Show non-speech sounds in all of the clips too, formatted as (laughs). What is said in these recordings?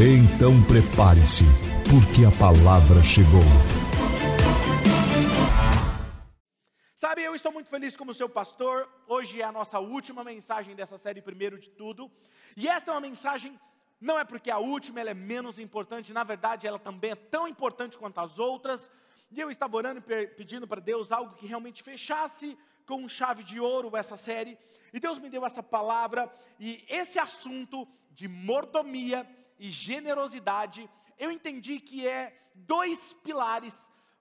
Então prepare-se, porque a palavra chegou. Sabe, eu estou muito feliz como seu pastor. Hoje é a nossa última mensagem dessa série, primeiro de tudo. E esta é uma mensagem, não é porque a última ela é menos importante, na verdade ela também é tão importante quanto as outras. E eu estava orando e pedindo para Deus algo que realmente fechasse com chave de ouro essa série. E Deus me deu essa palavra e esse assunto de mordomia e generosidade, eu entendi que é dois pilares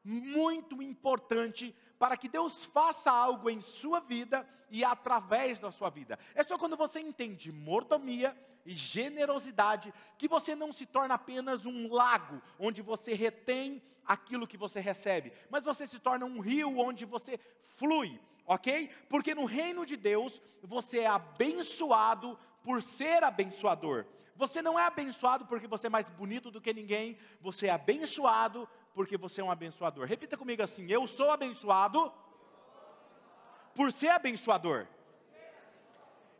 muito importantes para que Deus faça algo em sua vida e através da sua vida. É só quando você entende mordomia e generosidade que você não se torna apenas um lago onde você retém aquilo que você recebe, mas você se torna um rio onde você flui, ok? Porque no reino de Deus você é abençoado por ser abençoador. Você não é abençoado porque você é mais bonito do que ninguém, você é abençoado porque você é um abençoador. Repita comigo assim: Eu sou abençoado por ser abençoador.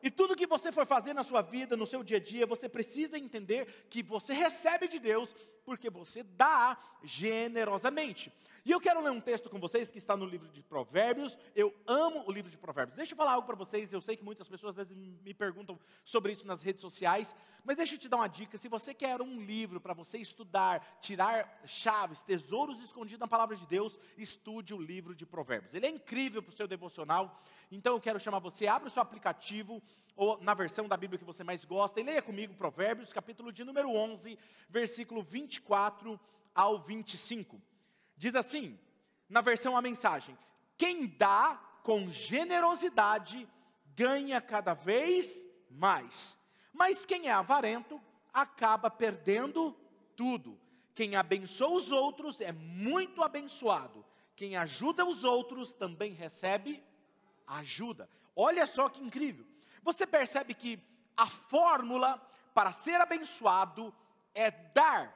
E tudo que você for fazer na sua vida, no seu dia a dia, você precisa entender que você recebe de Deus porque você dá generosamente. E eu quero ler um texto com vocês que está no livro de Provérbios. Eu amo o livro de Provérbios. Deixa eu falar algo para vocês. Eu sei que muitas pessoas às vezes me perguntam sobre isso nas redes sociais, mas deixa eu te dar uma dica. Se você quer um livro para você estudar, tirar chaves, tesouros escondidos na palavra de Deus, estude o livro de Provérbios. Ele é incrível para o seu devocional. Então eu quero chamar você, abre o seu aplicativo ou na versão da Bíblia que você mais gosta, e leia comigo Provérbios, capítulo de número 11, versículo 24 ao 25. Diz assim, na versão a mensagem: Quem dá com generosidade ganha cada vez mais, mas quem é avarento acaba perdendo tudo. Quem abençoa os outros é muito abençoado. Quem ajuda os outros também recebe ajuda. Olha só que incrível. Você percebe que a fórmula para ser abençoado é dar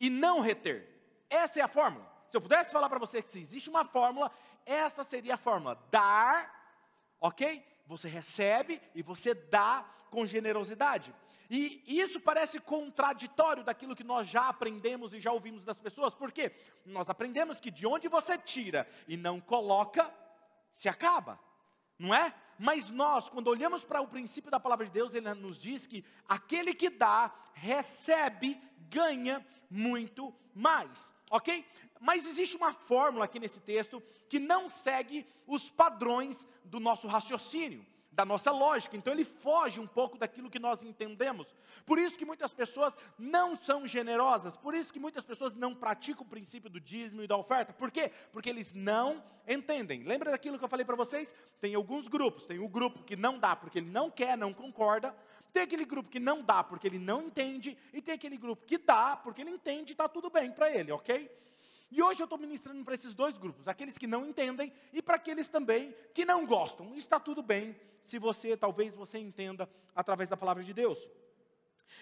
e não reter. Essa é a fórmula. Se eu pudesse falar para você que se existe uma fórmula, essa seria a fórmula: dar, ok? Você recebe e você dá com generosidade. E isso parece contraditório daquilo que nós já aprendemos e já ouvimos das pessoas, porque nós aprendemos que de onde você tira e não coloca, se acaba não é? Mas nós, quando olhamos para o princípio da palavra de Deus, ele nos diz que aquele que dá, recebe, ganha muito mais, ok? Mas existe uma fórmula aqui nesse texto que não segue os padrões do nosso raciocínio da nossa lógica, então ele foge um pouco daquilo que nós entendemos. Por isso que muitas pessoas não são generosas, por isso que muitas pessoas não praticam o princípio do dízimo e da oferta. Por quê? Porque eles não entendem. Lembra daquilo que eu falei para vocês? Tem alguns grupos, tem o grupo que não dá porque ele não quer, não concorda, tem aquele grupo que não dá porque ele não entende, e tem aquele grupo que dá porque ele entende e está tudo bem para ele, ok? E hoje eu estou ministrando para esses dois grupos, aqueles que não entendem e para aqueles também que não gostam. Está tudo bem se você, talvez você entenda através da palavra de Deus.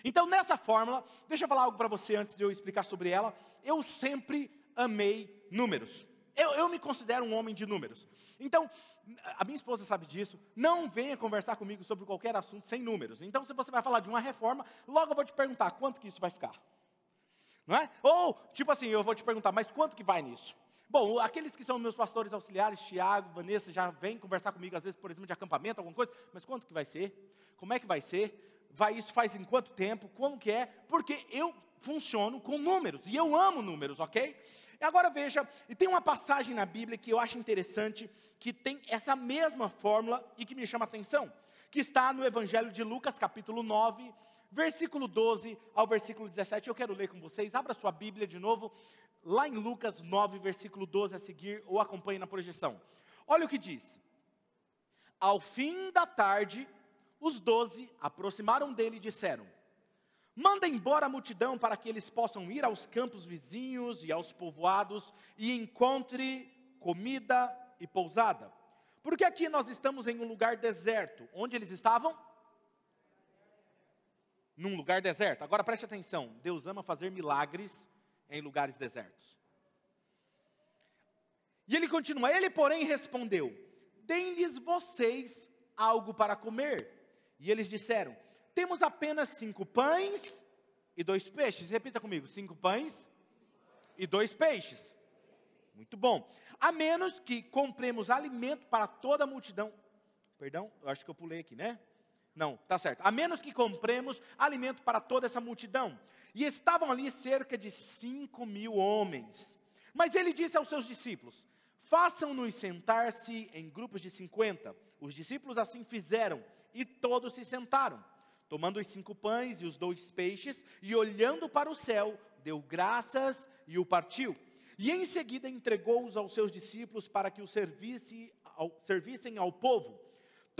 Então, nessa fórmula, deixa eu falar algo para você antes de eu explicar sobre ela. Eu sempre amei números. Eu, eu, me considero um homem de números. Então, a minha esposa sabe disso. Não venha conversar comigo sobre qualquer assunto sem números. Então, se você vai falar de uma reforma, logo eu vou te perguntar quanto que isso vai ficar. Não é? Ou, tipo assim, eu vou te perguntar, mas quanto que vai nisso? Bom, aqueles que são meus pastores auxiliares, Tiago, Vanessa, já vêm conversar comigo, às vezes, por exemplo, de acampamento, alguma coisa, mas quanto que vai ser? Como é que vai ser? Vai, isso faz em quanto tempo? Como que é? Porque eu funciono com números, e eu amo números, ok? Agora veja, e tem uma passagem na Bíblia que eu acho interessante, que tem essa mesma fórmula e que me chama a atenção, que está no Evangelho de Lucas, capítulo 9, versículo 12 ao versículo 17. Eu quero ler com vocês. Abra sua Bíblia de novo, lá em Lucas 9, versículo 12 a seguir, ou acompanhe na projeção. Olha o que diz: Ao fim da tarde, os doze aproximaram dele e disseram: Manda embora a multidão para que eles possam ir aos campos vizinhos e aos povoados e encontre comida e pousada. Porque aqui nós estamos em um lugar deserto. Onde eles estavam? Num lugar deserto. Agora preste atenção: Deus ama fazer milagres em lugares desertos. E ele continua: Ele, porém, respondeu: Deem-lhes vocês algo para comer. E eles disseram: Temos apenas cinco pães e dois peixes. Repita comigo: cinco pães e dois peixes. Muito bom. A menos que compremos alimento para toda a multidão. Perdão, eu acho que eu pulei aqui, né? Não, tá certo. A menos que compremos alimento para toda essa multidão. E estavam ali cerca de cinco mil homens. Mas ele disse aos seus discípulos: Façam-nos sentar-se em grupos de cinquenta. Os discípulos assim fizeram, e todos se sentaram. Tomando os cinco pães e os dois peixes, e olhando para o céu, deu graças e o partiu. E em seguida entregou-os aos seus discípulos para que o servisse ao, servissem ao povo.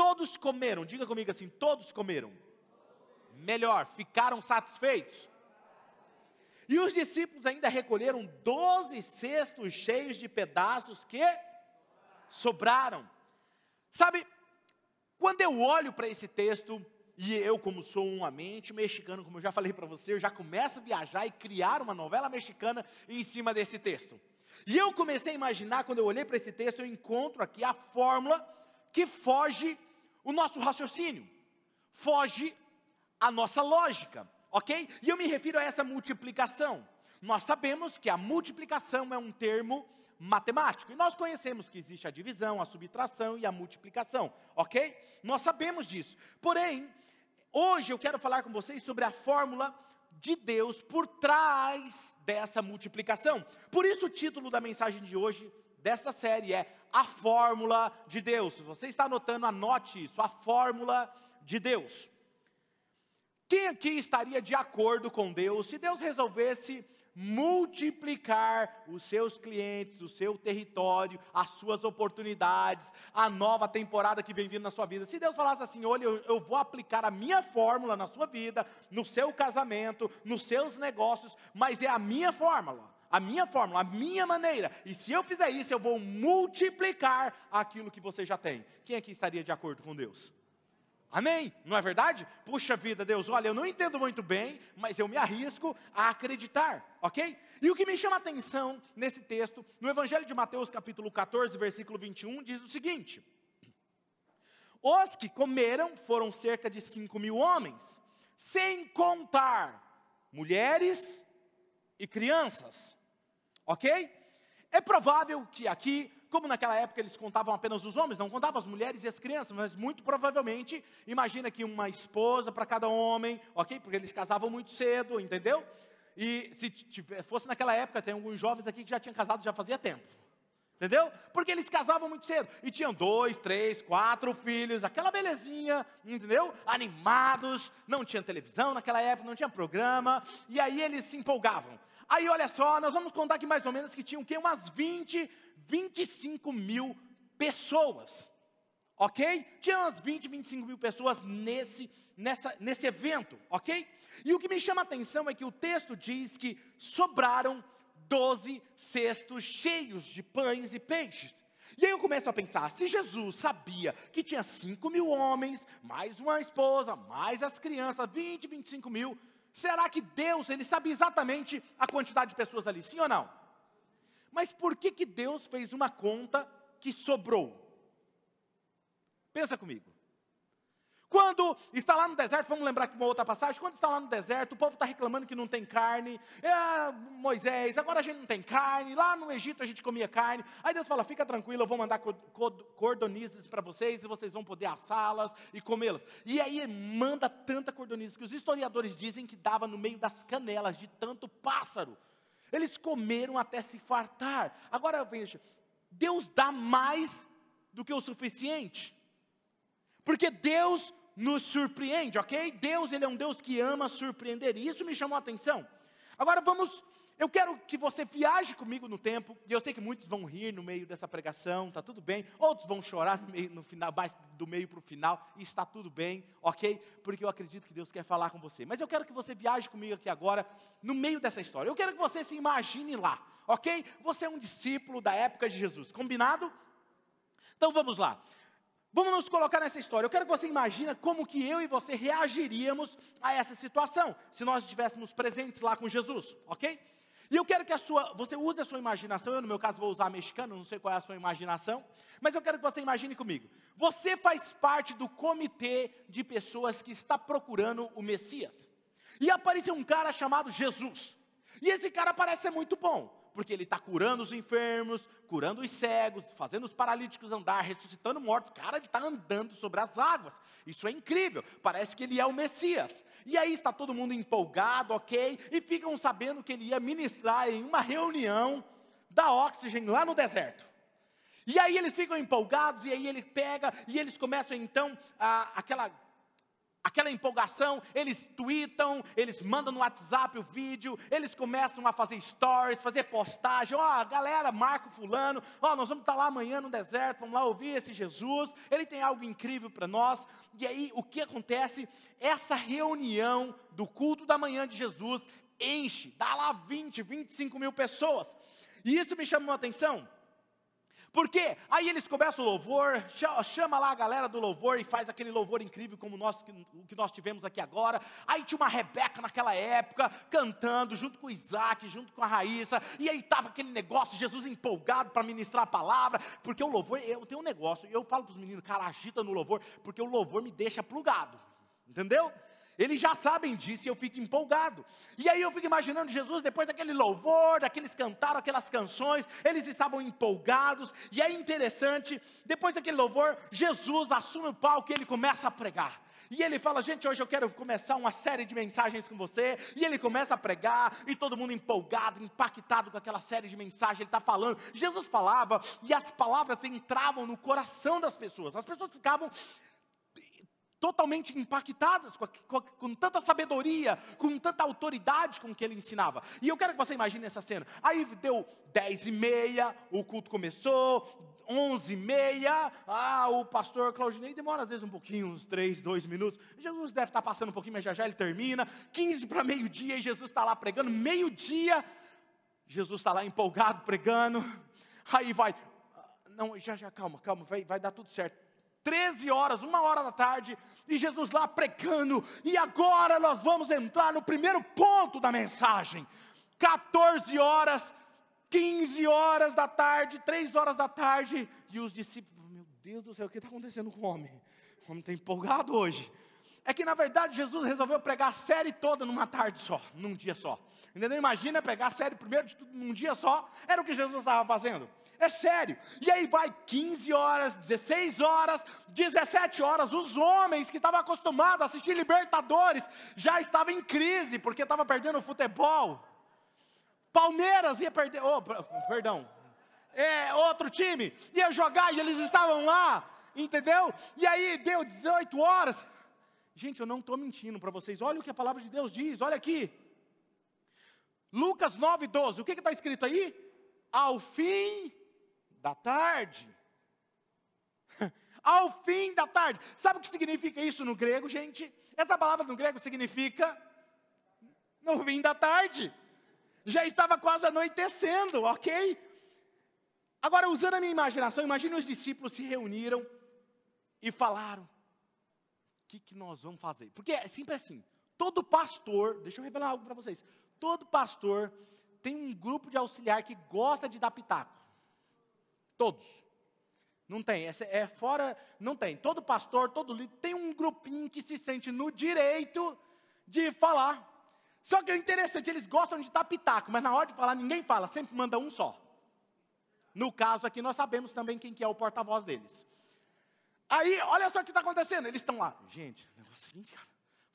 Todos comeram, diga comigo assim: todos comeram. Melhor, ficaram satisfeitos. E os discípulos ainda recolheram doze cestos cheios de pedaços que sobraram. Sabe, quando eu olho para esse texto, e eu, como sou um amante mexicano, como eu já falei para você, eu já começo a viajar e criar uma novela mexicana em cima desse texto. E eu comecei a imaginar, quando eu olhei para esse texto, eu encontro aqui a fórmula que foge o nosso raciocínio, foge a nossa lógica, ok? E eu me refiro a essa multiplicação. Nós sabemos que a multiplicação é um termo matemático. E nós conhecemos que existe a divisão, a subtração e a multiplicação, ok? Nós sabemos disso. Porém, Hoje eu quero falar com vocês sobre a fórmula de Deus por trás dessa multiplicação. Por isso o título da mensagem de hoje desta série é A Fórmula de Deus. Se você está anotando, anote isso, a fórmula de Deus. Quem aqui estaria de acordo com Deus se Deus resolvesse multiplicar os seus clientes, o seu território, as suas oportunidades, a nova temporada que vem vindo na sua vida. Se Deus falasse assim: olha, eu, eu vou aplicar a minha fórmula na sua vida, no seu casamento, nos seus negócios, mas é a minha fórmula a minha fórmula, a minha maneira. E se eu fizer isso, eu vou multiplicar aquilo que você já tem. Quem aqui estaria de acordo com Deus? Amém? Não é verdade? Puxa vida, Deus, olha, eu não entendo muito bem, mas eu me arrisco a acreditar, ok? E o que me chama a atenção nesse texto, no Evangelho de Mateus, capítulo 14, versículo 21, diz o seguinte: Os que comeram foram cerca de 5 mil homens, sem contar mulheres e crianças, ok? É provável que aqui como naquela época eles contavam apenas os homens, não contavam as mulheres e as crianças, mas muito provavelmente, imagina que uma esposa para cada homem, ok? Porque eles casavam muito cedo, entendeu? E se fosse naquela época, tem alguns jovens aqui que já tinham casado já fazia tempo. Entendeu? Porque eles casavam muito cedo. E tinham dois, três, quatro filhos, aquela belezinha, entendeu? Animados, não tinha televisão naquela época, não tinha programa. E aí eles se empolgavam. Aí olha só, nós vamos contar que mais ou menos que tinham que umas 20, 25 mil pessoas. Ok? Tinha umas 20, 25 mil pessoas nesse, nessa, nesse evento, ok? E o que me chama a atenção é que o texto diz que sobraram 12 cestos cheios de pães e peixes. E aí eu começo a pensar: se Jesus sabia que tinha 5 mil homens, mais uma esposa, mais as crianças, 20, 25 mil, Será que Deus, ele sabe exatamente a quantidade de pessoas ali, sim ou não? Mas por que que Deus fez uma conta que sobrou? Pensa comigo. Quando está lá no deserto, vamos lembrar aqui uma outra passagem, quando está lá no deserto, o povo está reclamando que não tem carne, é, Moisés, agora a gente não tem carne, lá no Egito a gente comia carne, aí Deus fala, fica tranquilo, eu vou mandar cordonizes para vocês, e vocês vão poder assá-las e comê-las, e aí manda tanta cordonizes, que os historiadores dizem que dava no meio das canelas, de tanto pássaro, eles comeram até se fartar, agora veja, Deus dá mais do que o suficiente, porque Deus nos surpreende, ok? Deus, Ele é um Deus que ama surpreender, e isso me chamou a atenção. Agora vamos eu quero que você viaje comigo no tempo, e eu sei que muitos vão rir no meio dessa pregação, tá tudo bem. Outros vão chorar no, meio, no final, mais do meio para o final, e está tudo bem, ok? Porque eu acredito que Deus quer falar com você. Mas eu quero que você viaje comigo aqui agora, no meio dessa história. Eu quero que você se imagine lá, ok? Você é um discípulo da época de Jesus, combinado? Então vamos lá. Vamos nos colocar nessa história. Eu quero que você imagine como que eu e você reagiríamos a essa situação, se nós estivéssemos presentes lá com Jesus, ok? E eu quero que a sua, você use a sua imaginação, eu no meu caso vou usar mexicano, não sei qual é a sua imaginação, mas eu quero que você imagine comigo. Você faz parte do comitê de pessoas que está procurando o Messias. E apareceu um cara chamado Jesus. E esse cara parece ser muito bom porque ele está curando os enfermos, curando os cegos, fazendo os paralíticos andar, ressuscitando mortos. Cara, ele está andando sobre as águas. Isso é incrível. Parece que ele é o Messias. E aí está todo mundo empolgado, ok? E ficam sabendo que ele ia ministrar em uma reunião da Oxygen lá no deserto. E aí eles ficam empolgados, e aí ele pega, e eles começam então a, aquela aquela empolgação, eles tweetam, eles mandam no WhatsApp o vídeo, eles começam a fazer stories, fazer postagem, ó, oh, galera, marca fulano, ó, oh, nós vamos estar lá amanhã no deserto, vamos lá ouvir esse Jesus, ele tem algo incrível para nós, e aí o que acontece? Essa reunião do culto da manhã de Jesus enche, dá lá 20, 25 mil pessoas, e isso me chamou a atenção, por quê? Aí eles começam o louvor, chama lá a galera do louvor e faz aquele louvor incrível como nós, o que nós tivemos aqui agora. Aí tinha uma Rebeca naquela época, cantando, junto com Isaac, junto com a Raíssa. E aí estava aquele negócio, Jesus empolgado para ministrar a palavra. Porque o louvor, eu tenho um negócio, eu falo para os meninos, cara, agita no louvor, porque o louvor me deixa plugado. Entendeu? Eles já sabem disso e eu fico empolgado. E aí eu fico imaginando Jesus, depois daquele louvor, daqueles cantaram aquelas canções, eles estavam empolgados. E é interessante, depois daquele louvor, Jesus assume o palco e ele começa a pregar. E ele fala: Gente, hoje eu quero começar uma série de mensagens com você. E ele começa a pregar, e todo mundo empolgado, impactado com aquela série de mensagens. Ele está falando. Jesus falava, e as palavras entravam no coração das pessoas. As pessoas ficavam totalmente impactadas com, com, com, tanta sabedoria, com tanta autoridade com que ele ensinava. E eu quero que você imagine essa cena. Aí deu dez e meia, o culto começou, onze e meia, ah, o pastor Claudinei demora às vezes um pouquinho, uns três, dois minutos. Jesus deve estar passando um pouquinho, mas já já ele termina. Quinze para meio-dia e Jesus está lá pregando. Meio-dia, Jesus está lá empolgado pregando. Aí vai, ah, não, já já, calma, calma, vai, vai dar tudo certo 13 horas, uma hora da tarde, e Jesus lá pregando, e agora nós vamos entrar no primeiro ponto da mensagem. 14 horas, 15 horas da tarde, 3 horas da tarde, e os discípulos, meu Deus do céu, o que está acontecendo com o homem? O homem está empolgado hoje. É que na verdade Jesus resolveu pregar a série toda numa tarde só, num dia só. Entendeu? Imagina pegar a série primeiro de tudo num dia só, era o que Jesus estava fazendo. É sério. E aí vai 15 horas, 16 horas, 17 horas. Os homens que estavam acostumados a assistir Libertadores já estavam em crise porque estavam perdendo o futebol. Palmeiras ia perder, oh, perdão, é, outro time ia jogar e eles estavam lá, entendeu? E aí deu 18 horas. Gente, eu não estou mentindo para vocês. Olha o que a palavra de Deus diz. Olha aqui. Lucas 9, 12. O que está escrito aí? Ao fim da tarde. (laughs) Ao fim da tarde. Sabe o que significa isso no grego, gente? Essa palavra no grego significa no fim da tarde. Já estava quase anoitecendo, ok? Agora, usando a minha imaginação, imagine os discípulos se reuniram e falaram: o que, que nós vamos fazer? Porque é sempre assim: todo pastor, deixa eu revelar algo para vocês, todo pastor tem um grupo de auxiliar que gosta de dar pitaco. Todos. Não tem, é, é fora, não tem. Todo pastor, todo líder tem um grupinho que se sente no direito de falar. Só que o interessante, eles gostam de dar pitaco, mas na hora de falar ninguém fala, sempre manda um só. No caso aqui, nós sabemos também quem que é o porta-voz deles. Aí, olha só o que está acontecendo. Eles estão lá. Gente, o negócio é o seguinte, cara.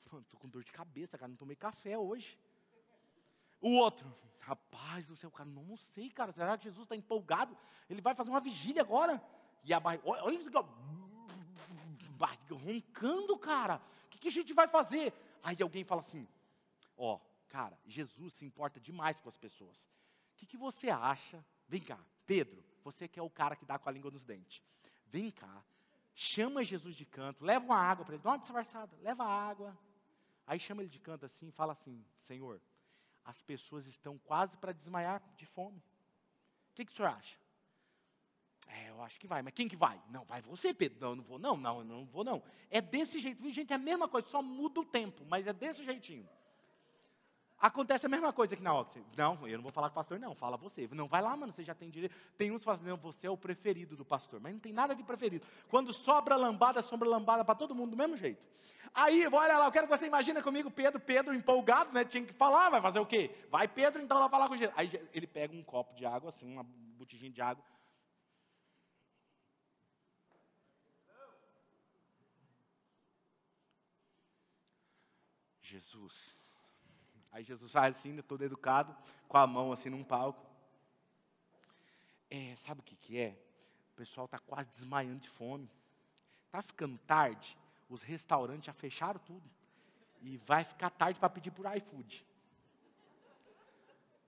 Estou com dor de cabeça, cara. Não tomei café hoje. O outro, rapaz do céu, cara, não sei, cara. Será que Jesus está empolgado? Ele vai fazer uma vigília agora. E a barriga, olha isso, barriga roncando, cara. O que, que a gente vai fazer? Aí alguém fala assim: Ó, cara, Jesus se importa demais com as pessoas. O que, que você acha? Vem cá, Pedro, você que é o cara que dá com a língua nos dentes. Vem cá, chama Jesus de canto, leva uma água para ele, dá uma disfarçada, leva água. Aí chama ele de canto assim, fala assim: Senhor, as pessoas estão quase para desmaiar de fome. O que, que o senhor acha? É, eu acho que vai, mas quem que vai? Não, vai você, Pedro. Não, eu não vou, não, não, eu não vou, não. É desse jeito. Gente, é a mesma coisa, só muda o tempo, mas é desse jeitinho. Acontece a mesma coisa aqui na Oxford. Não, eu não vou falar com o pastor, não. Fala você. Não, vai lá, mano, você já tem direito. Tem uns falam, não, você é o preferido do pastor. Mas não tem nada de preferido. Quando sobra lambada, sobra lambada para todo mundo do mesmo jeito. Aí, olha lá, eu quero que você imagine comigo Pedro, Pedro empolgado, né? Tinha que falar, vai fazer o quê? Vai Pedro então lá falar com Jesus. Aí ele pega um copo de água, assim, uma botijinha de água. Jesus Aí Jesus faz assim, né, todo educado, com a mão assim num palco. É, sabe o que, que é? O pessoal está quase desmaiando de fome. Está ficando tarde, os restaurantes já fecharam tudo. E vai ficar tarde para pedir por iFood.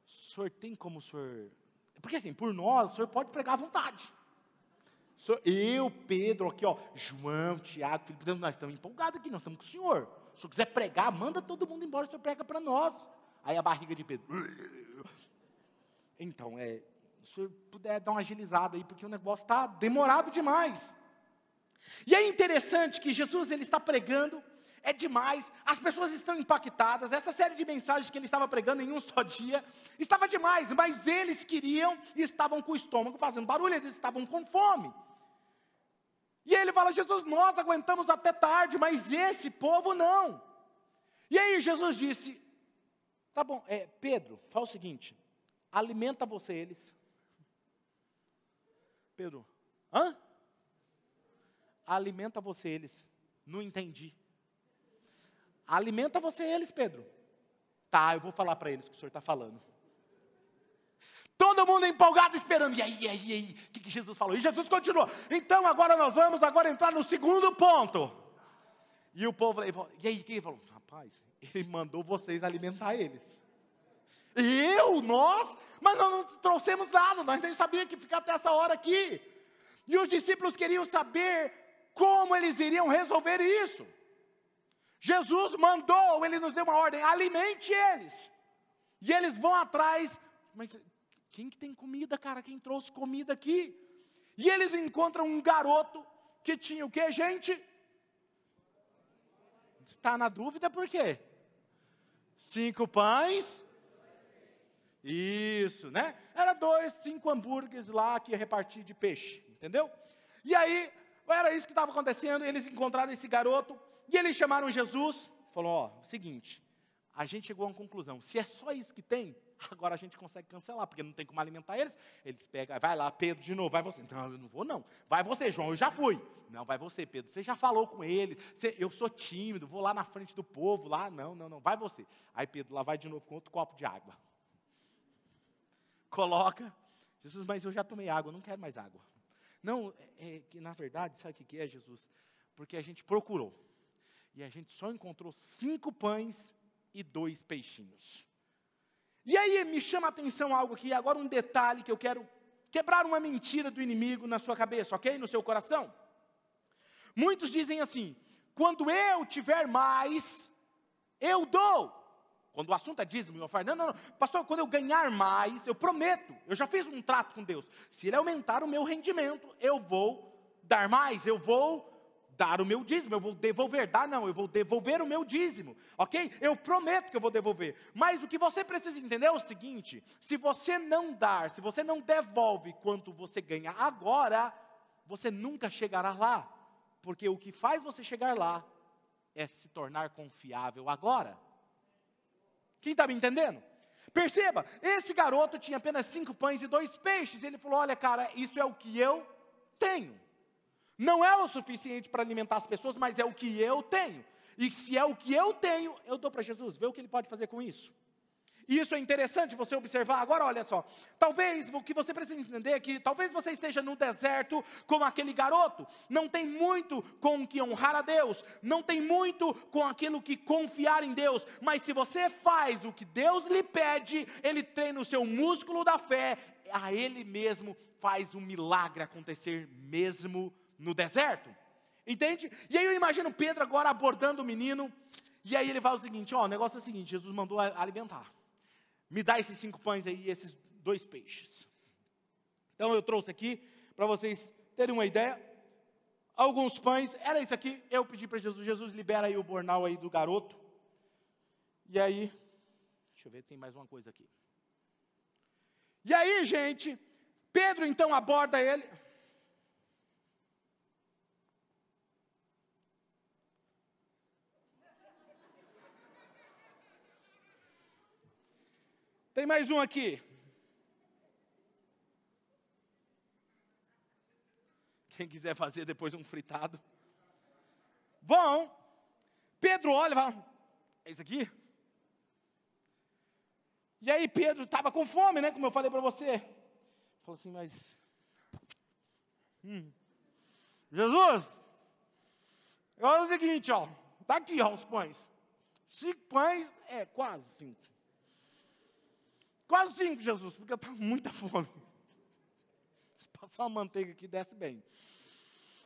O senhor tem como o senhor. Porque assim, por nós, o senhor pode pregar à vontade. Eu, Pedro, aqui, ó, João, Tiago, Filipe, nós estamos empolgados aqui, nós estamos com o senhor. Se o quiser pregar, manda todo mundo embora, o senhor prega para nós. Aí a barriga de Pedro. Então, é, se senhor puder dar uma agilizada aí, porque o negócio está demorado demais. E é interessante que Jesus ele está pregando, é demais, as pessoas estão impactadas, essa série de mensagens que ele estava pregando em um só dia, estava demais, mas eles queriam e estavam com o estômago fazendo barulho, eles estavam com fome. E ele fala: Jesus, nós aguentamos até tarde, mas esse povo não. E aí Jesus disse: Tá bom, é, Pedro, fala o seguinte: alimenta você eles. Pedro, hã? Alimenta você eles. Não entendi. Alimenta você eles, Pedro. Tá, eu vou falar para eles o que o senhor está falando. Todo mundo empolgado esperando. E aí, e aí, e aí? O que, que Jesus falou? E Jesus continuou. Então agora nós vamos agora entrar no segundo ponto. E o povo falou, e aí, quem falou? Rapaz, ele mandou vocês alimentar eles. Eu? Nós? Mas nós não trouxemos nada, nós nem sabíamos que ficar até essa hora aqui. E os discípulos queriam saber como eles iriam resolver isso. Jesus mandou, ele nos deu uma ordem, alimente eles. E eles vão atrás, mas quem que tem comida, cara? Quem trouxe comida aqui? E eles encontram um garoto que tinha o que, gente? Está na dúvida por quê? Cinco pães. Isso, né? Era dois, cinco hambúrgueres lá que ia repartir de peixe, entendeu? E aí, era isso que estava acontecendo. Eles encontraram esse garoto e eles chamaram Jesus. Falou: Ó, seguinte, a gente chegou a uma conclusão. Se é só isso que tem, (laughs) agora a gente consegue cancelar, porque não tem como alimentar eles. Eles pegam, vai lá, Pedro, de novo, vai você. Não, eu não vou, não. Vai você, João, eu já fui. Não, vai você, Pedro. Você já falou com ele. Você, eu sou tímido, vou lá na frente do povo, lá. Não, não, não. Vai você. Aí Pedro lá vai de novo com outro copo de água. (laughs) Coloca. Jesus, mas eu já tomei água, não quero mais água. Não, é, é que na verdade, sabe o que é, Jesus? Porque a gente procurou. E a gente só encontrou cinco pães e dois peixinhos. E aí me chama a atenção algo aqui, agora um detalhe que eu quero quebrar uma mentira do inimigo na sua cabeça, ok? No seu coração. Muitos dizem assim: quando eu tiver mais, eu dou. Quando o assunto é dízimo e oferta, não, não, não, pastor, quando eu ganhar mais, eu prometo, eu já fiz um trato com Deus. Se ele aumentar o meu rendimento, eu vou dar mais, eu vou dar o meu dízimo, eu vou devolver, dar não, eu vou devolver o meu dízimo, ok? Eu prometo que eu vou devolver. Mas o que você precisa entender é o seguinte: se você não dar, se você não devolve quanto você ganha agora, você nunca chegará lá, porque o que faz você chegar lá é se tornar confiável agora. Quem está me entendendo? Perceba, esse garoto tinha apenas cinco pães e dois peixes. Ele falou: Olha, cara, isso é o que eu tenho. Não é o suficiente para alimentar as pessoas, mas é o que eu tenho. E se é o que eu tenho, eu dou para Jesus, vê o que ele pode fazer com isso. E isso é interessante você observar. Agora, olha só. Talvez o que você precisa entender é que talvez você esteja no deserto como aquele garoto. Não tem muito com o que honrar a Deus. Não tem muito com aquilo que confiar em Deus. Mas se você faz o que Deus lhe pede, Ele treina o seu músculo da fé. A Ele mesmo faz o um milagre acontecer mesmo no deserto. Entende? E aí eu imagino Pedro agora abordando o menino. E aí ele fala o seguinte: ó, o negócio é o seguinte: Jesus mandou alimentar me dá esses cinco pães aí e esses dois peixes. Então eu trouxe aqui para vocês terem uma ideia. Alguns pães, era isso aqui. Eu pedi para Jesus, Jesus libera aí o bornal aí do garoto. E aí, deixa eu ver, tem mais uma coisa aqui. E aí, gente, Pedro então aborda ele. Tem mais um aqui. Quem quiser fazer depois um fritado. Bom, Pedro olha e fala: É isso aqui? E aí Pedro estava com fome, né? Como eu falei para você. Falou assim, mas. Hum, Jesus, olha o seguinte, ó. Está aqui, ó, os pães. Cinco pães é quase cinco. Quase cinco, Jesus, porque eu estou com muita fome. Se passar uma manteiga aqui, desce bem.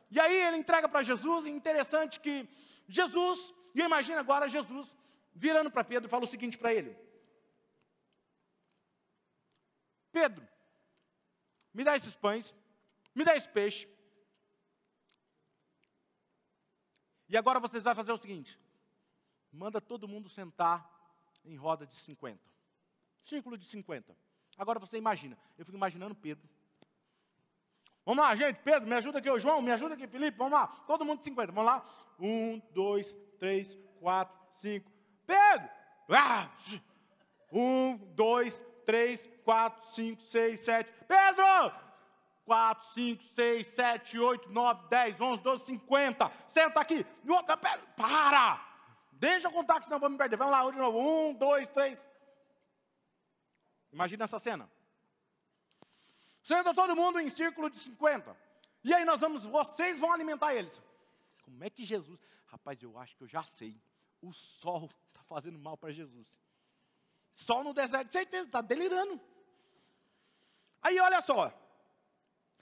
E aí ele entrega para Jesus, e interessante que Jesus, e eu imagino agora Jesus virando para Pedro e fala o seguinte para ele: Pedro, me dá esses pães, me dá esse peixe. E agora vocês vão fazer o seguinte: manda todo mundo sentar em roda de 50. Círculo de 50. Agora você imagina, eu fico imaginando Pedro. Vamos lá, gente, Pedro, me ajuda aqui, ô João, me ajuda aqui, Felipe, vamos lá, todo mundo de 50, vamos lá. Um, dois, três, quatro, cinco. Pedro! Ah! Um, dois, três, quatro, cinco, seis, sete. Pedro! 4, 5, 6, 7, 8, 9, 10, 11, 12, 50. Senta aqui. Para! Deixa eu contar, que senão eu vou me perder. Vamos lá, de novo. Um, dois, três. Imagina essa cena. Senta todo mundo em círculo de 50. E aí nós vamos, vocês vão alimentar eles. Como é que Jesus. Rapaz, eu acho que eu já sei. O sol está fazendo mal para Jesus. Sol no deserto, certeza, está delirando. Aí olha só.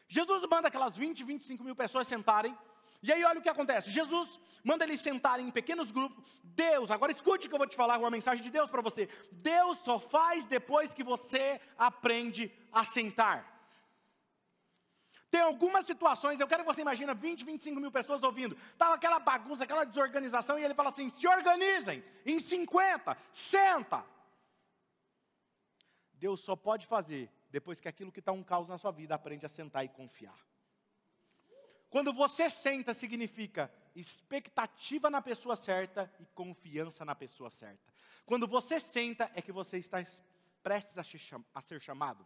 Jesus manda aquelas 20, 25 mil pessoas sentarem e aí olha o que acontece. Jesus manda eles sentarem em pequenos grupos. Deus, agora escute que eu vou te falar uma mensagem de Deus para você. Deus só faz depois que você aprende a sentar. Tem algumas situações, eu quero que você imagine 20, 25 mil pessoas ouvindo. Estava aquela bagunça, aquela desorganização, e ele fala assim: se organizem em 50, senta. Deus só pode fazer depois que aquilo que está um caos na sua vida aprende a sentar e confiar. Quando você senta, significa expectativa na pessoa certa e confiança na pessoa certa. Quando você senta, é que você está prestes a ser chamado.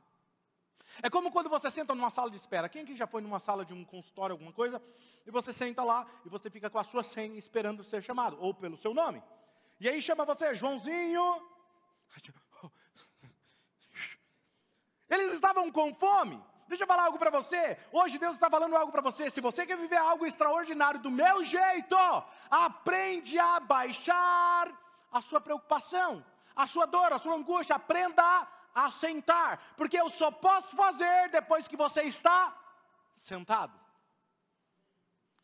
É como quando você senta numa sala de espera. Quem aqui já foi numa sala de um consultório, alguma coisa, e você senta lá e você fica com a sua senha esperando ser chamado, ou pelo seu nome. E aí chama você, Joãozinho. Eles estavam com fome. Deixa eu falar algo para você. Hoje Deus está falando algo para você. Se você quer viver algo extraordinário do meu jeito, aprende a baixar a sua preocupação, a sua dor, a sua angústia. Aprenda a sentar, porque eu só posso fazer depois que você está sentado.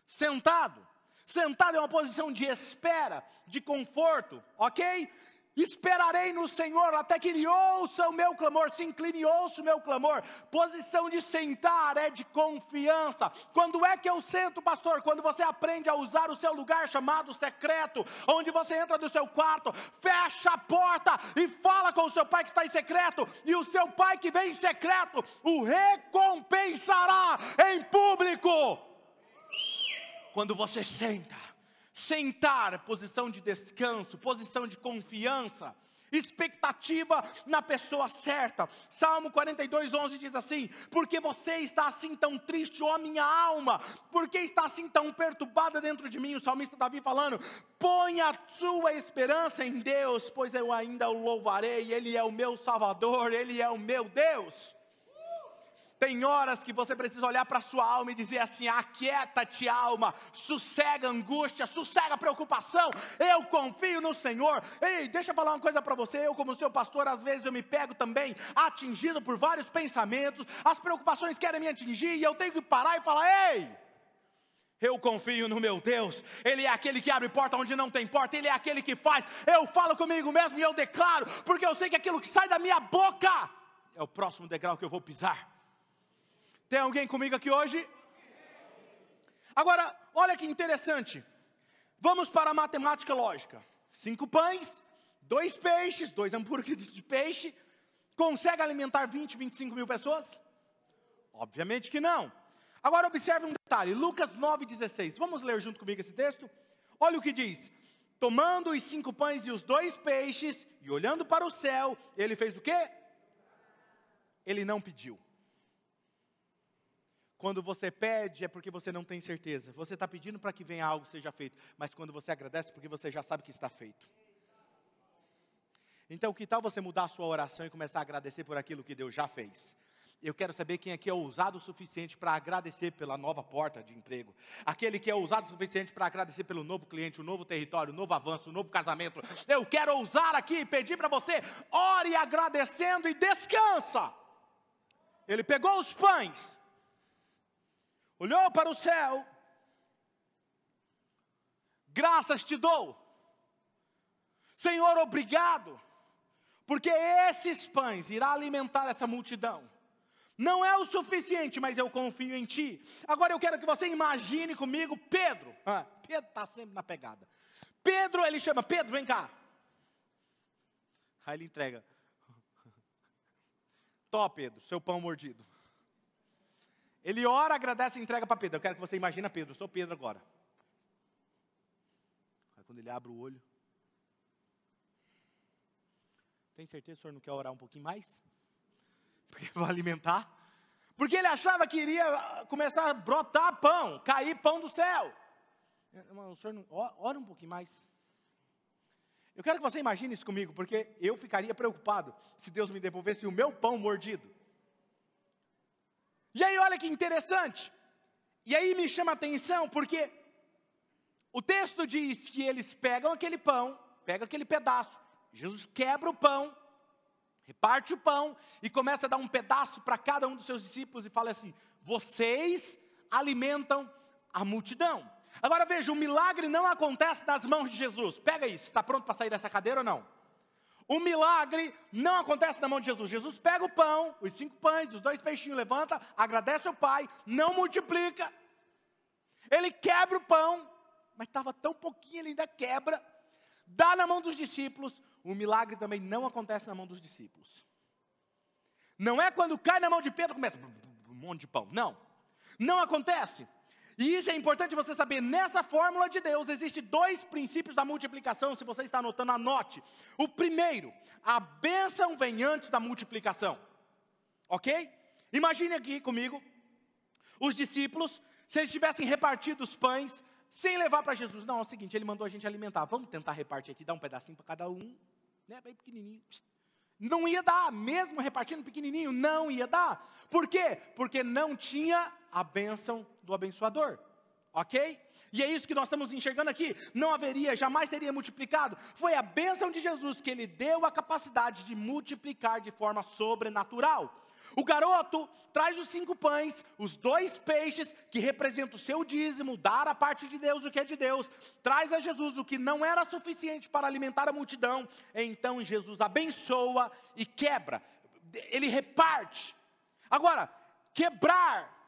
Sentado. Sentado é uma posição de espera, de conforto, ok? Esperarei no Senhor até que Ele ouça o meu clamor, se incline e ouça o meu clamor. Posição de sentar é de confiança. Quando é que eu sento, pastor? Quando você aprende a usar o seu lugar chamado secreto, onde você entra no seu quarto, fecha a porta e fala com o seu pai que está em secreto, e o seu pai que vem em secreto o recompensará em público. Quando você senta Sentar, posição de descanso, posição de confiança. expectativa na pessoa certa. Salmo 42, 11 diz assim: Porque você está assim tão triste, ó minha alma? Porque está assim tão perturbada dentro de mim? O salmista Davi falando: Põe a sua esperança em Deus, pois eu ainda o louvarei, Ele é o meu Salvador, Ele é o meu Deus. Tem horas que você precisa olhar para a sua alma e dizer assim: aquieta-te, alma, sossega angústia, sossega preocupação, eu confio no Senhor. Ei, deixa eu falar uma coisa para você. Eu, como seu pastor, às vezes eu me pego também atingido por vários pensamentos, as preocupações querem me atingir e eu tenho que parar e falar: ei. Eu confio no meu Deus, Ele é aquele que abre porta onde não tem porta, Ele é aquele que faz. Eu falo comigo mesmo e eu declaro, porque eu sei que aquilo que sai da minha boca é o próximo degrau que eu vou pisar. Tem alguém comigo aqui hoje? Agora, olha que interessante. Vamos para a matemática lógica. Cinco pães, dois peixes, dois hambúrgueres de peixe. Consegue alimentar 20, 25 mil pessoas? Obviamente que não. Agora observe um detalhe, Lucas 9,16. Vamos ler junto comigo esse texto? Olha o que diz. Tomando os cinco pães e os dois peixes, e olhando para o céu, ele fez o quê? Ele não pediu. Quando você pede é porque você não tem certeza. Você está pedindo para que venha algo seja feito. Mas quando você agradece é porque você já sabe que está feito. Então, que tal você mudar a sua oração e começar a agradecer por aquilo que Deus já fez? Eu quero saber quem aqui é ousado o suficiente para agradecer pela nova porta de emprego. Aquele que é ousado o suficiente para agradecer pelo novo cliente, o novo território, o novo avanço, o novo casamento. Eu quero ousar aqui e pedir para você, ore agradecendo e descansa. Ele pegou os pães, olhou para o céu, graças te dou, Senhor, obrigado, porque esses pães irá alimentar essa multidão. Não é o suficiente, mas eu confio em Ti. Agora eu quero que você imagine comigo Pedro. Ah, Pedro está sempre na pegada. Pedro, ele chama, Pedro, vem cá. Aí ele entrega. (laughs) Tó, Pedro, seu pão mordido. Ele ora, agradece e entrega para Pedro. Eu quero que você imagine Pedro, eu sou Pedro agora. Aí quando ele abre o olho. Tem certeza que o senhor não quer orar um pouquinho mais? Porque vai alimentar? Porque ele achava que iria começar a brotar pão, cair pão do céu. O senhor não, ora um pouquinho mais. Eu quero que você imagine isso comigo, porque eu ficaria preocupado se Deus me devolvesse o meu pão mordido. E aí, olha que interessante. E aí me chama a atenção, porque o texto diz que eles pegam aquele pão, pegam aquele pedaço, Jesus quebra o pão, reparte o pão e começa a dar um pedaço para cada um dos seus discípulos e fala assim: vocês alimentam a multidão. Agora veja, o milagre não acontece nas mãos de Jesus. Pega isso, está pronto para sair dessa cadeira ou não? O milagre não acontece na mão de Jesus. Jesus pega o pão, os cinco pães, os dois peixinhos, levanta, agradece ao Pai, não multiplica. Ele quebra o pão, mas estava tão pouquinho, ele ainda quebra, dá na mão dos discípulos. O milagre também não acontece na mão dos discípulos. Não é quando cai na mão de Pedro, começa um monte de pão. Não. Não acontece. E isso é importante você saber. Nessa fórmula de Deus, existem dois princípios da multiplicação. Se você está anotando, anote. O primeiro, a bênção vem antes da multiplicação. Ok? Imagine aqui comigo, os discípulos, se eles tivessem repartido os pães, sem levar para Jesus. Não, é o seguinte, ele mandou a gente alimentar. Vamos tentar repartir aqui, dar um pedacinho para cada um, né? Bem pequenininho. Não ia dar, mesmo repartindo pequenininho, não ia dar. Por quê? Porque não tinha a bênção do abençoador. Ok? E é isso que nós estamos enxergando aqui. Não haveria, jamais teria multiplicado. Foi a bênção de Jesus que ele deu a capacidade de multiplicar de forma sobrenatural. O garoto traz os cinco pães, os dois peixes, que representam o seu dízimo, dar a parte de Deus o que é de Deus, traz a Jesus o que não era suficiente para alimentar a multidão. Então Jesus abençoa e quebra, ele reparte. Agora, quebrar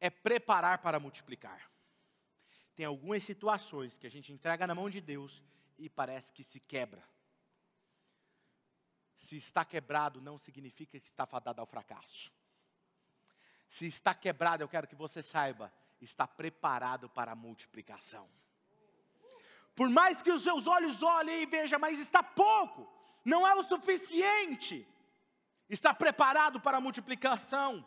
é preparar para multiplicar. Tem algumas situações que a gente entrega na mão de Deus e parece que se quebra. Se está quebrado, não significa que está fadado ao fracasso. Se está quebrado, eu quero que você saiba, está preparado para a multiplicação. Por mais que os seus olhos olhem e vejam, mas está pouco, não é o suficiente. Está preparado para a multiplicação.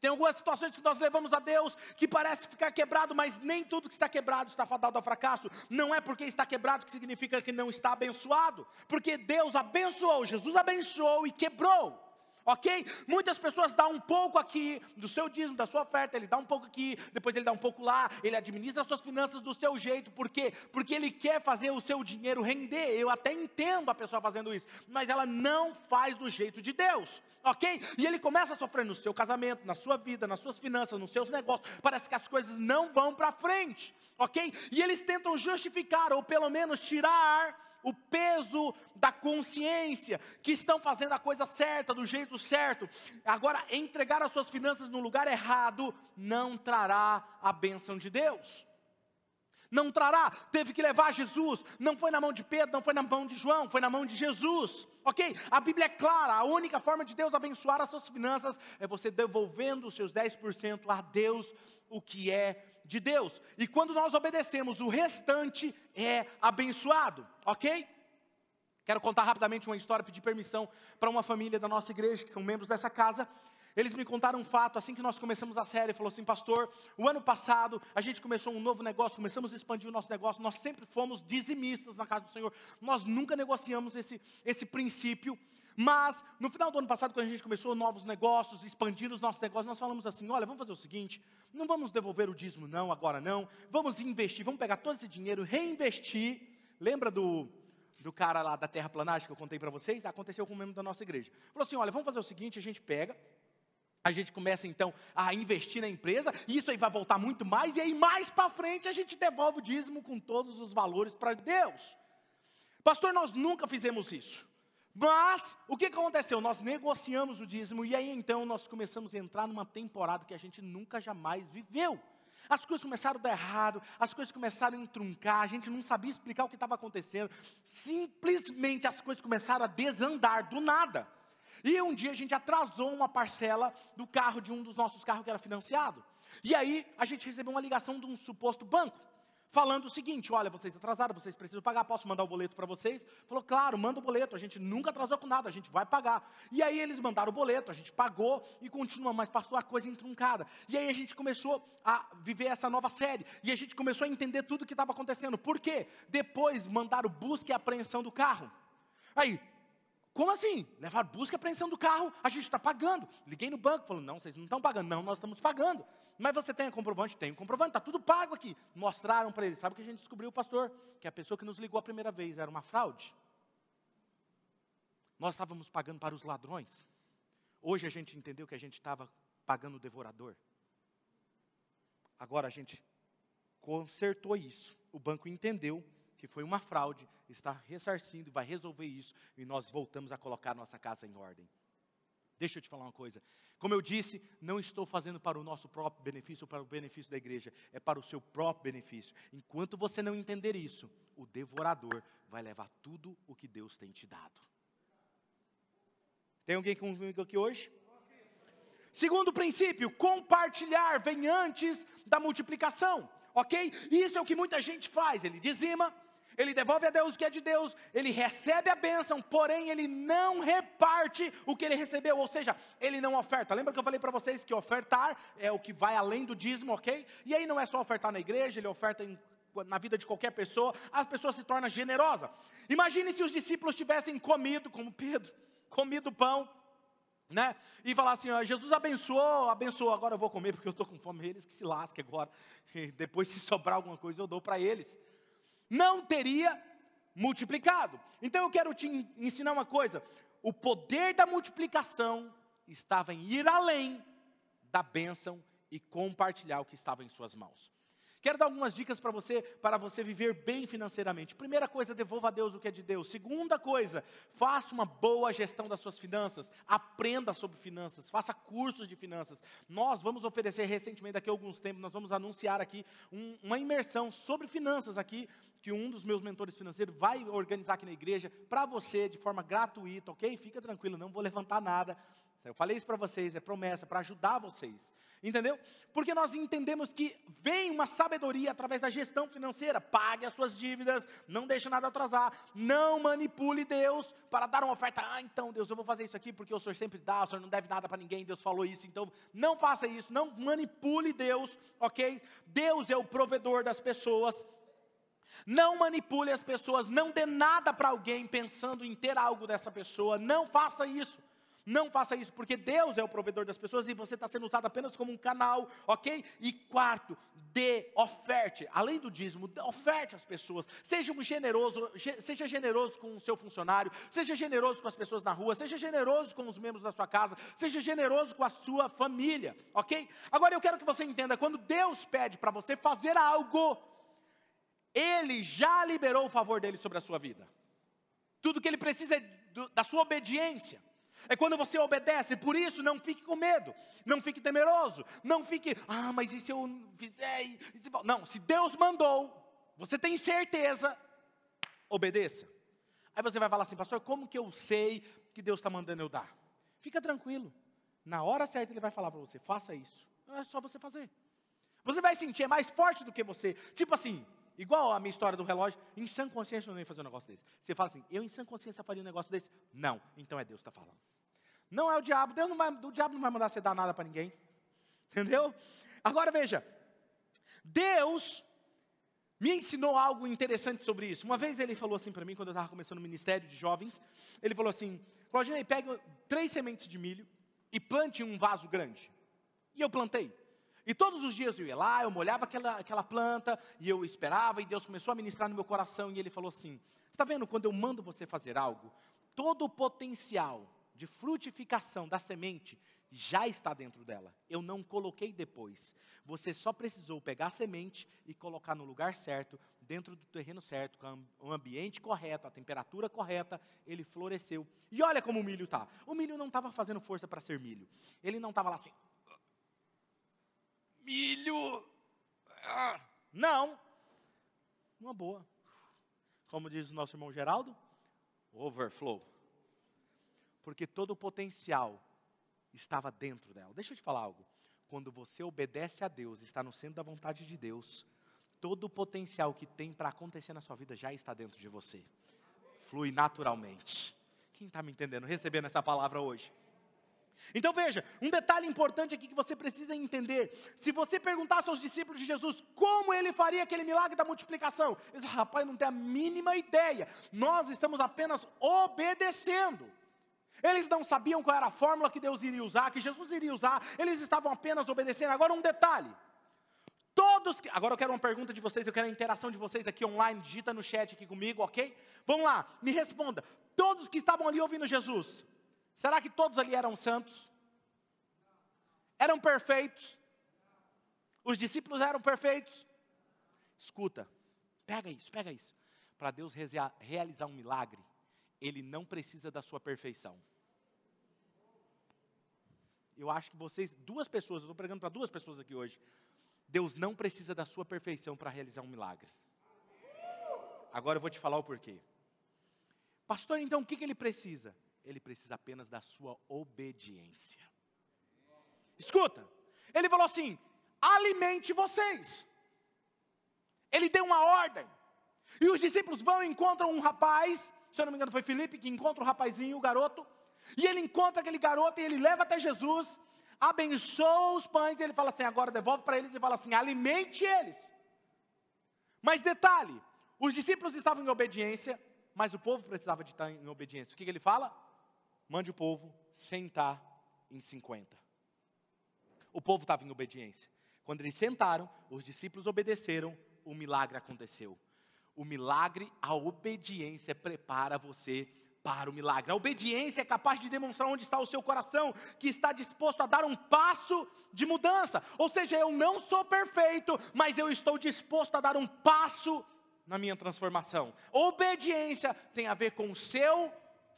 Tem algumas situações que nós levamos a Deus que parece ficar quebrado, mas nem tudo que está quebrado está fadado ao fracasso. Não é porque está quebrado que significa que não está abençoado, porque Deus abençoou, Jesus abençoou e quebrou ok? Muitas pessoas dão um pouco aqui do seu dízimo, da sua oferta, ele dá um pouco aqui, depois ele dá um pouco lá, ele administra as suas finanças do seu jeito, por quê? Porque ele quer fazer o seu dinheiro render. Eu até entendo a pessoa fazendo isso, mas ela não faz do jeito de Deus, ok? E ele começa a sofrer no seu casamento, na sua vida, nas suas finanças, nos seus negócios, parece que as coisas não vão para frente, ok? E eles tentam justificar, ou pelo menos tirar o peso da consciência, que estão fazendo a coisa certa, do jeito certo. Agora, entregar as suas finanças no lugar errado não trará a bênção de Deus. Não trará, teve que levar Jesus, não foi na mão de Pedro, não foi na mão de João, foi na mão de Jesus, ok? A Bíblia é clara, a única forma de Deus abençoar as suas finanças é você devolvendo os seus 10% a Deus, o que é de Deus. E quando nós obedecemos, o restante é abençoado, ok? Quero contar rapidamente uma história, pedir permissão para uma família da nossa igreja, que são membros dessa casa. Eles me contaram um fato, assim que nós começamos a série, falou assim, pastor, o ano passado a gente começou um novo negócio, começamos a expandir o nosso negócio, nós sempre fomos dizimistas na casa do Senhor, nós nunca negociamos esse, esse princípio, mas, no final do ano passado, quando a gente começou novos negócios, expandindo os nossos negócios, nós falamos assim: olha, vamos fazer o seguinte, não vamos devolver o dízimo, não, agora não, vamos investir, vamos pegar todo esse dinheiro, reinvestir. Lembra do, do cara lá da terraplanagem que eu contei para vocês? Aconteceu com um membro da nossa igreja. Falou assim: olha, vamos fazer o seguinte, a gente pega, a gente começa então a investir na empresa, e isso aí vai voltar muito mais, e aí mais para frente a gente devolve o dízimo com todos os valores para Deus. Pastor, nós nunca fizemos isso. Mas, o que aconteceu? Nós negociamos o dízimo e aí então nós começamos a entrar numa temporada que a gente nunca jamais viveu. As coisas começaram a dar errado, as coisas começaram a entruncar, a gente não sabia explicar o que estava acontecendo. Simplesmente as coisas começaram a desandar do nada. E um dia a gente atrasou uma parcela do carro de um dos nossos carros que era financiado. E aí a gente recebeu uma ligação de um suposto banco falando o seguinte: olha, vocês atrasaram, vocês precisam pagar, posso mandar o boleto para vocês? Falou, claro, manda o boleto, a gente nunca atrasou com nada, a gente vai pagar. E aí eles mandaram o boleto, a gente pagou e continua, mas passou a coisa entruncada. E aí a gente começou a viver essa nova série, e a gente começou a entender tudo o que estava acontecendo. Por quê? Depois mandaram busca e apreensão do carro. Aí, como assim? Levar busca e apreensão do carro, a gente está pagando. Liguei no banco, falou, não, vocês não estão pagando. Não, nós estamos pagando. Mas você tem comprovante? Tem comprovante, está tudo pago aqui. Mostraram para ele. Sabe o que a gente descobriu, pastor? Que a pessoa que nos ligou a primeira vez era uma fraude. Nós estávamos pagando para os ladrões. Hoje a gente entendeu que a gente estava pagando o devorador. Agora a gente consertou isso. O banco entendeu que foi uma fraude, está ressarcindo, vai resolver isso, e nós voltamos a colocar nossa casa em ordem. Deixa eu te falar uma coisa. Como eu disse, não estou fazendo para o nosso próprio benefício, para o benefício da igreja, é para o seu próprio benefício. Enquanto você não entender isso, o devorador vai levar tudo o que Deus tem te dado. Tem alguém comigo aqui hoje? Segundo princípio, compartilhar vem antes da multiplicação, ok? Isso é o que muita gente faz. Ele dizima, ele devolve a Deus o que é de Deus, ele recebe a bênção, porém ele não reparte o que ele recebeu, ou seja, ele não oferta. Lembra que eu falei para vocês que ofertar é o que vai além do dízimo, ok? E aí não é só ofertar na igreja, ele oferta em, na vida de qualquer pessoa, a pessoa se torna generosa. Imagine se os discípulos tivessem comido, como Pedro, comido pão, né? E falar assim, ó, Jesus abençoou, abençoou, agora eu vou comer porque eu estou com fome, eles que se lasquem agora. (laughs) E depois se sobrar alguma coisa eu dou para eles não teria multiplicado. Então eu quero te ensinar uma coisa: o poder da multiplicação estava em ir além da bênção e compartilhar o que estava em suas mãos. Quero dar algumas dicas para você, para você viver bem financeiramente. Primeira coisa, devolva a Deus o que é de Deus. Segunda coisa, faça uma boa gestão das suas finanças. Aprenda sobre finanças, faça cursos de finanças. Nós vamos oferecer recentemente, daqui a alguns tempos, nós vamos anunciar aqui um, uma imersão sobre finanças aqui, que um dos meus mentores financeiros vai organizar aqui na igreja para você de forma gratuita, ok? Fica tranquilo, não vou levantar nada Eu falei isso para vocês, é promessa, para ajudar vocês. Entendeu? Porque nós entendemos que vem uma sabedoria através da gestão financeira. Pague as suas dívidas, não deixe nada atrasar, não manipule Deus para dar uma oferta. Ah, então Deus, eu vou fazer isso aqui porque o Senhor sempre dá, o Senhor não deve nada para ninguém, Deus falou isso, então não faça isso, não manipule Deus, ok? Deus é o provedor das pessoas. Não manipule as pessoas, não dê nada para alguém pensando em ter algo dessa pessoa, não faça isso. Não faça isso, porque Deus é o provedor das pessoas e você está sendo usado apenas como um canal, ok? E quarto, dê, oferte, além do dízimo, oferte às pessoas. Seja um generoso, seja generoso com o seu funcionário, seja generoso com as pessoas na rua, seja generoso com os membros da sua casa, seja generoso com a sua família, ok? Agora eu quero que você entenda, quando Deus pede para você fazer algo, Ele já liberou o favor dele sobre a sua vida. Tudo que Ele precisa é do, da sua obediência. É quando você obedece, por isso não fique com medo, não fique temeroso, não fique, ah, mas e se eu fizer? E se... Não, se Deus mandou, você tem certeza, obedeça. Aí você vai falar assim, pastor, como que eu sei que Deus está mandando eu dar? Fica tranquilo, na hora certa Ele vai falar para você, faça isso. É só você fazer. Você vai sentir, é mais forte do que você. Tipo assim, igual a minha história do relógio, em sã consciência eu não ia fazer um negócio desse. Você fala assim, eu em sã consciência faria um negócio desse? Não, então é Deus que está falando. Não é o diabo, Deus não vai, o diabo não vai mandar você dar nada para ninguém. (laughs) Entendeu? Agora veja, Deus me ensinou algo interessante sobre isso. Uma vez ele falou assim para mim, quando eu estava começando o ministério de jovens, ele falou assim, Claudinei, pegue três sementes de milho e plante em um vaso grande. E eu plantei. E todos os dias eu ia lá, eu molhava aquela, aquela planta, e eu esperava, e Deus começou a ministrar no meu coração, e Ele falou assim: Está vendo, quando eu mando você fazer algo, todo o potencial de frutificação da semente já está dentro dela. Eu não coloquei depois. Você só precisou pegar a semente e colocar no lugar certo, dentro do terreno certo, com o ambiente correto, a temperatura correta, ele floresceu. E olha como o milho está. O milho não estava fazendo força para ser milho. Ele não estava lá assim. Milho. Ah, não. Uma boa. Como diz o nosso irmão Geraldo, overflow porque todo o potencial estava dentro dela. Deixa eu te falar algo. Quando você obedece a Deus, está no centro da vontade de Deus, todo o potencial que tem para acontecer na sua vida já está dentro de você. Flui naturalmente. Quem está me entendendo, recebendo essa palavra hoje? Então veja, um detalhe importante aqui que você precisa entender: se você perguntasse aos discípulos de Jesus como ele faria aquele milagre da multiplicação, eles rapaz, não tem a mínima ideia, nós estamos apenas obedecendo. Eles não sabiam qual era a fórmula que Deus iria usar, que Jesus iria usar, eles estavam apenas obedecendo. Agora, um detalhe: todos que. Agora eu quero uma pergunta de vocês, eu quero a interação de vocês aqui online, digita no chat aqui comigo, ok? Vamos lá, me responda. Todos que estavam ali ouvindo Jesus, será que todos ali eram santos? Eram perfeitos? Os discípulos eram perfeitos? Escuta, pega isso, pega isso. Para Deus realizar um milagre, ele não precisa da sua perfeição. Eu acho que vocês, duas pessoas, eu estou pregando para duas pessoas aqui hoje. Deus não precisa da sua perfeição para realizar um milagre. Agora eu vou te falar o porquê. Pastor, então o que, que ele precisa? Ele precisa apenas da sua obediência. Escuta, ele falou assim: alimente vocês. Ele deu uma ordem. E os discípulos vão e encontram um rapaz se eu não me engano foi Felipe que encontra o rapazinho, o garoto, e ele encontra aquele garoto e ele leva até Jesus, abençoa os pães, e ele fala assim: agora devolve para eles e fala assim: alimente eles. Mas detalhe: os discípulos estavam em obediência, mas o povo precisava de estar em obediência. O que, que ele fala? Mande o povo sentar em 50. O povo estava em obediência. Quando eles sentaram, os discípulos obedeceram, o milagre aconteceu. O milagre, a obediência prepara você para o milagre. A obediência é capaz de demonstrar onde está o seu coração, que está disposto a dar um passo de mudança. Ou seja, eu não sou perfeito, mas eu estou disposto a dar um passo na minha transformação. Obediência tem a ver com o seu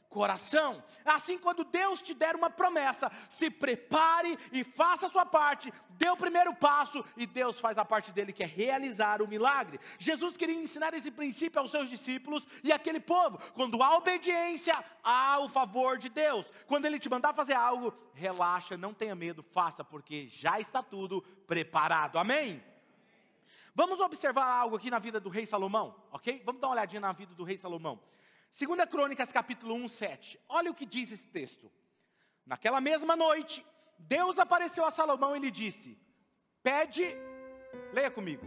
coração. Assim, quando Deus te der uma promessa, se prepare e faça a sua parte, dê o primeiro passo e Deus faz a parte dele, que é realizar o milagre. Jesus queria ensinar esse princípio aos seus discípulos e àquele povo. Quando há obediência, há o favor de Deus. Quando ele te mandar fazer algo, relaxa, não tenha medo, faça, porque já está tudo preparado. Amém? Vamos observar algo aqui na vida do rei Salomão, ok? Vamos dar uma olhadinha na vida do rei Salomão. Segunda Crônicas, capítulo 1, 7. Olha o que diz esse texto. Naquela mesma noite, Deus apareceu a Salomão e lhe disse: Pede, leia comigo.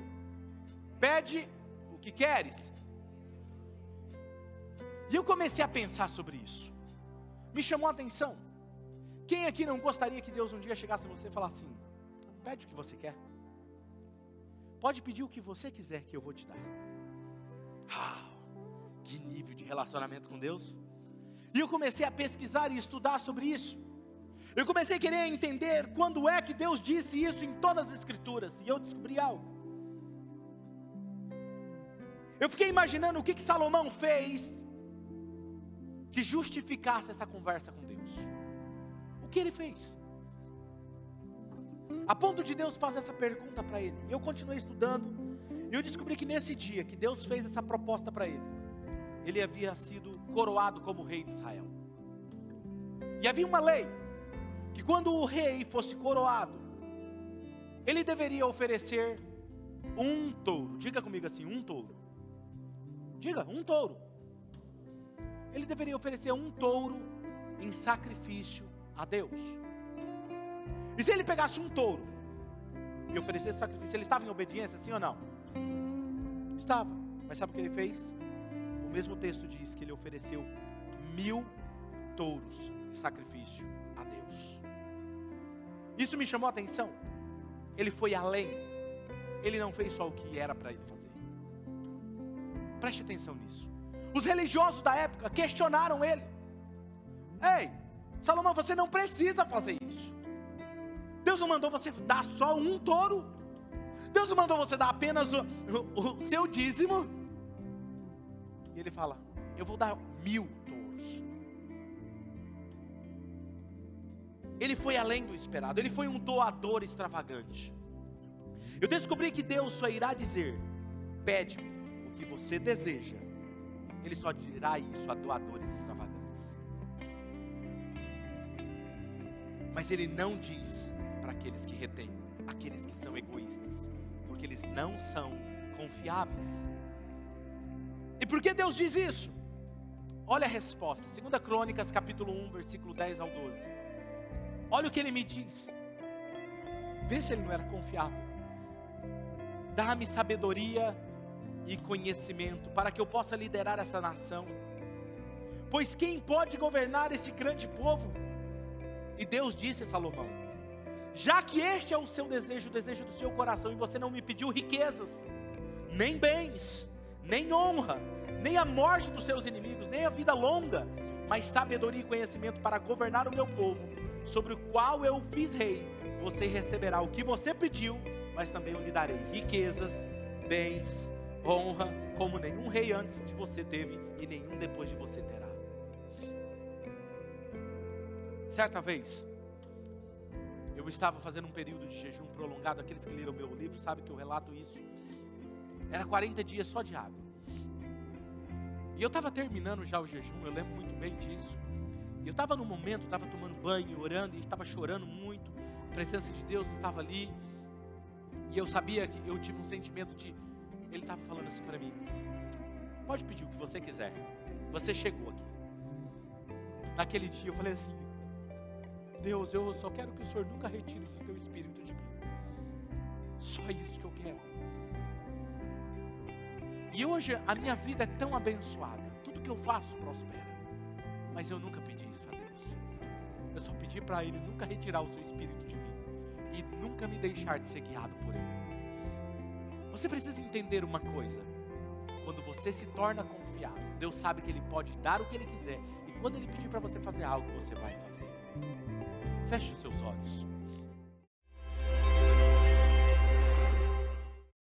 Pede o que queres. E eu comecei a pensar sobre isso. Me chamou a atenção. Quem aqui não gostaria que Deus um dia chegasse a você e falasse assim: Pede o que você quer. Pode pedir o que você quiser que eu vou te dar. Ah, que nível de relacionamento com Deus. E eu comecei a pesquisar e estudar sobre isso. Eu comecei a querer entender quando é que Deus disse isso em todas as Escrituras. E eu descobri algo. Eu fiquei imaginando o que, que Salomão fez que justificasse essa conversa com Deus. O que ele fez? A ponto de Deus fazer essa pergunta para ele. Eu continuei estudando. E eu descobri que nesse dia que Deus fez essa proposta para ele, ele havia sido coroado como rei de Israel. E havia uma lei que quando o rei fosse coroado, ele deveria oferecer um touro. Diga comigo assim, um touro. Diga, um touro. Ele deveria oferecer um touro em sacrifício a Deus. E se ele pegasse um touro e oferecesse sacrifício, ele estava em obediência, sim ou não? Estava. Mas sabe o que ele fez? Mesmo texto diz que ele ofereceu mil touros de sacrifício a Deus. Isso me chamou a atenção. Ele foi além. Ele não fez só o que era para ele fazer. Preste atenção nisso. Os religiosos da época questionaram ele. Ei, Salomão, você não precisa fazer isso. Deus não mandou você dar só um touro. Deus não mandou você dar apenas o, o, o seu dízimo. E ele fala: Eu vou dar mil touros. Ele foi além do esperado, ele foi um doador extravagante. Eu descobri que Deus só irá dizer: Pede-me o que você deseja. Ele só dirá isso a doadores extravagantes. Mas ele não diz para aqueles que retêm, aqueles que são egoístas, porque eles não são confiáveis. E por que Deus diz isso? Olha a resposta, 2 Crônicas, capítulo 1, versículo 10 ao 12. Olha o que ele me diz. Vê se ele não era confiável. Dá-me sabedoria e conhecimento para que eu possa liderar essa nação. Pois quem pode governar esse grande povo? E Deus disse a Salomão: Já que este é o seu desejo, o desejo do seu coração, e você não me pediu riquezas, nem bens, nem honra, nem a morte dos seus inimigos, nem a vida longa, mas sabedoria e conhecimento para governar o meu povo, sobre o qual eu fiz rei. Você receberá o que você pediu, mas também eu lhe darei riquezas, bens, honra, como nenhum rei antes de você teve e nenhum depois de você terá. Certa vez, eu estava fazendo um período de jejum prolongado. Aqueles que leram meu livro sabem que eu relato isso. Era 40 dias só de água. E eu estava terminando já o jejum, eu lembro muito bem disso. E eu estava no momento, estava tomando banho, orando, e estava chorando muito. A presença de Deus estava ali. E eu sabia que eu tive um sentimento de. Ele estava falando assim para mim: Pode pedir o que você quiser. Você chegou aqui. Naquele dia eu falei assim: Deus, eu só quero que o Senhor nunca retire o teu espírito de mim. Só isso que eu quero. E hoje a minha vida é tão abençoada. Tudo que eu faço prospera. Mas eu nunca pedi isso a Deus. Eu só pedi para Ele nunca retirar o seu espírito de mim. E nunca me deixar de ser guiado por Ele. Você precisa entender uma coisa. Quando você se torna confiado, Deus sabe que Ele pode dar o que Ele quiser. E quando Ele pedir para você fazer algo, você vai fazer. Feche os seus olhos.